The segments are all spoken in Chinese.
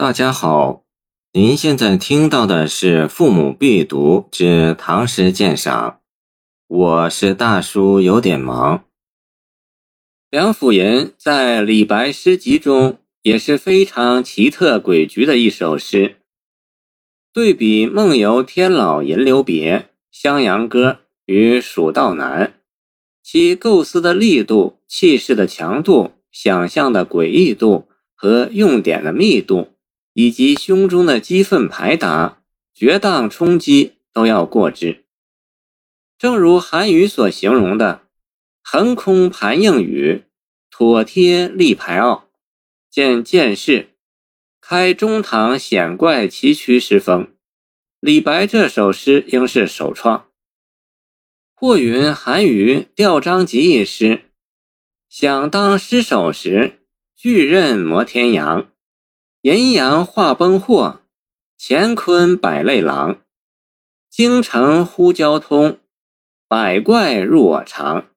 大家好，您现在听到的是《父母必读之唐诗鉴赏》，我是大叔，有点忙。梁甫吟在李白诗集中也是非常奇特诡谲的一首诗。对比《梦游天姥吟留别》《襄阳歌》与《蜀道难》，其构思的力度、气势的强度、想象的诡异度和用典的密度，以及胸中的激愤排达、决荡冲击，都要过之。正如韩愈所形容的。横空盘硬雨，妥帖立排傲，见见士，开中堂险怪奇曲诗风。李白这首诗应是首创。或云韩愈调章集一诗，想当诗首时，巨刃摩天阳，阴阳化崩祸，乾坤百类狼，京城呼交通，百怪入我肠。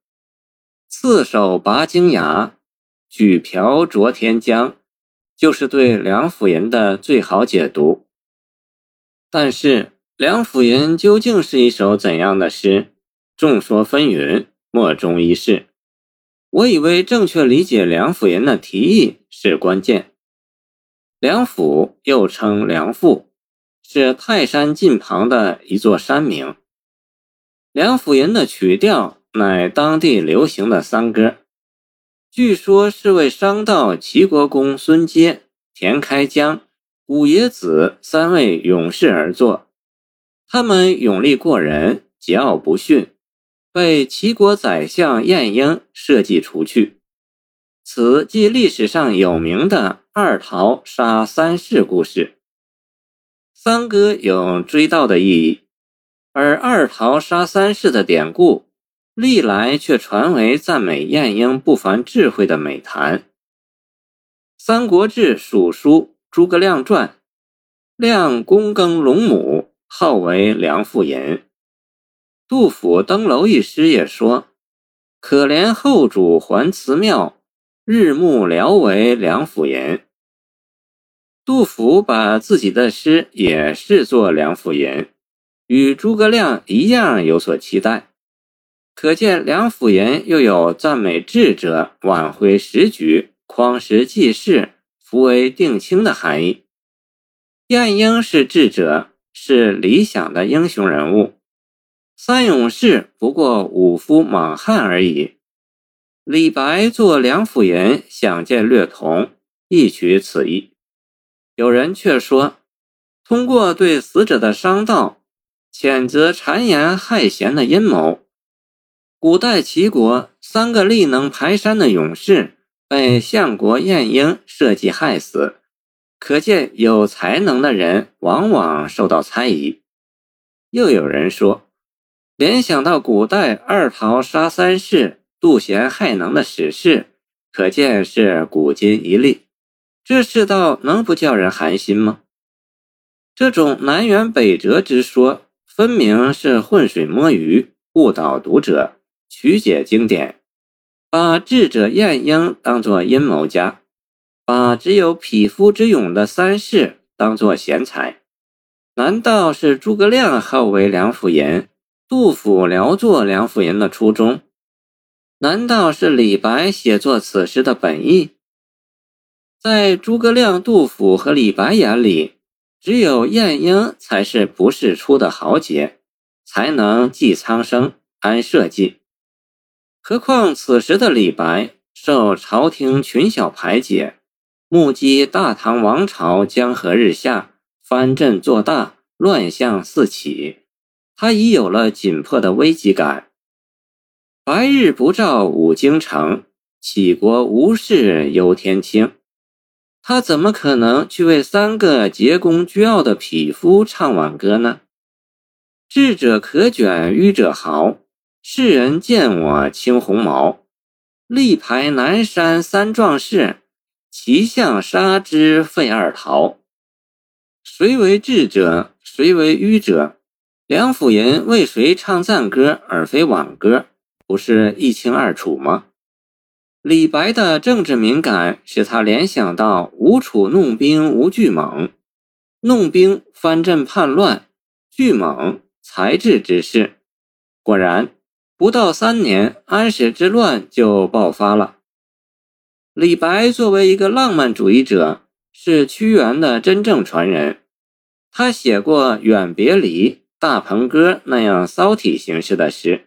四手拔荆牙，举瓢濯天江，就是对梁甫吟的最好解读。但是，梁甫吟究竟是一首怎样的诗？众说纷纭，莫衷一是。我以为正确理解梁甫吟的题意是关键。梁甫又称梁父，是泰山近旁的一座山名。梁甫吟的曲调。乃当地流行的丧歌，据说是为商道齐国公孙阶、田开疆、五爷子三位勇士而作。他们勇力过人，桀骜不驯，被齐国宰相晏婴设计除去。此即历史上有名的二桃杀三士故事。三哥有追悼的意义，而二桃杀三士的典故。历来却传为赞美晏婴不凡智慧的美谈。《三国志·蜀书·诸葛亮传》：亮躬耕陇亩，号为梁父吟。杜甫登楼一诗也说：“可怜后主还祠庙，日暮聊为梁甫吟。”杜甫把自己的诗也视作梁甫吟，与诸葛亮一样有所期待。可见梁甫吟又有赞美智者、挽回时局、匡时济世、扶危定卿的含义。晏婴是智者，是理想的英雄人物；三勇士不过武夫莽汉而已。李白作梁甫吟，想见略同，亦取此意。有人却说，通过对死者的伤悼，谴责谗言害贤的阴谋。古代齐国三个力能排山的勇士被相国晏婴设计害死，可见有才能的人往往受到猜疑。又有人说，联想到古代二桃杀三士、杜贤害能的史事，可见是古今一例。这世道能不叫人寒心吗？这种南辕北辙之说，分明是浑水摸鱼，误导读者。曲解经典，把智者晏婴当作阴谋家，把只有匹夫之勇的三世当作贤才。难道是诸葛亮号为梁甫吟，杜甫聊作梁甫吟的初衷？难道是李白写作此诗的本意？在诸葛亮、杜甫和李白眼里，只有晏婴才是不世出的豪杰，才能济苍生、安社稷。何况此时的李白受朝廷群小排挤，目击大唐王朝江河日下，藩镇做大，乱象四起，他已有了紧迫的危机感。白日不照五京城，杞国无事忧天清。他怎么可能去为三个桀恭倨傲的匹夫唱挽歌呢？智者可卷，愚者豪。世人见我青鸿毛，力排南山三壮士，齐相杀之废二桃。谁为智者？谁为愚者？梁甫吟为谁唱赞歌而非挽歌？不是一清二楚吗？李白的政治敏感使他联想到“吴楚弄兵无巨猛”，弄兵藩镇叛乱，巨猛才智之士。果然，不到三年，安史之乱就爆发了。李白作为一个浪漫主义者，是屈原的真正传人。他写过《远别离》《大鹏歌》那样骚体形式的诗，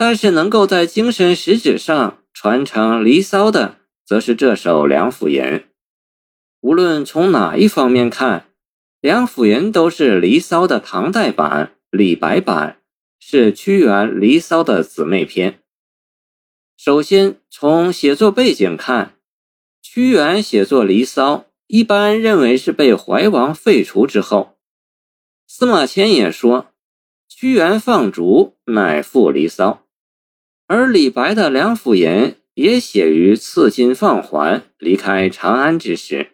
但是能够在精神实质上。传承《离骚》的，则是这首《梁甫吟》。无论从哪一方面看，《梁甫吟》都是《离骚》的唐代版、李白版，是屈原《离骚》的姊妹篇。首先从写作背景看，屈原写作《离骚》，一般认为是被怀王废除之后。司马迁也说，屈原放逐，乃赋《离骚》。而李白的《梁甫吟》也写于赐金放还、离开长安之时，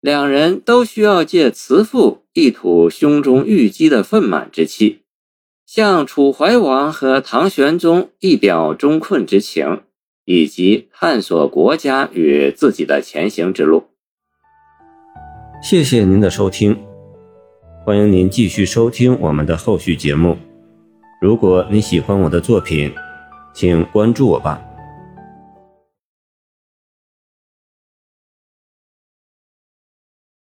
两人都需要借辞赋一吐胸中郁积的愤满之气，向楚怀王和唐玄宗一表中困之情，以及探索国家与自己的前行之路。谢谢您的收听，欢迎您继续收听我们的后续节目。如果你喜欢我的作品，请关注我吧。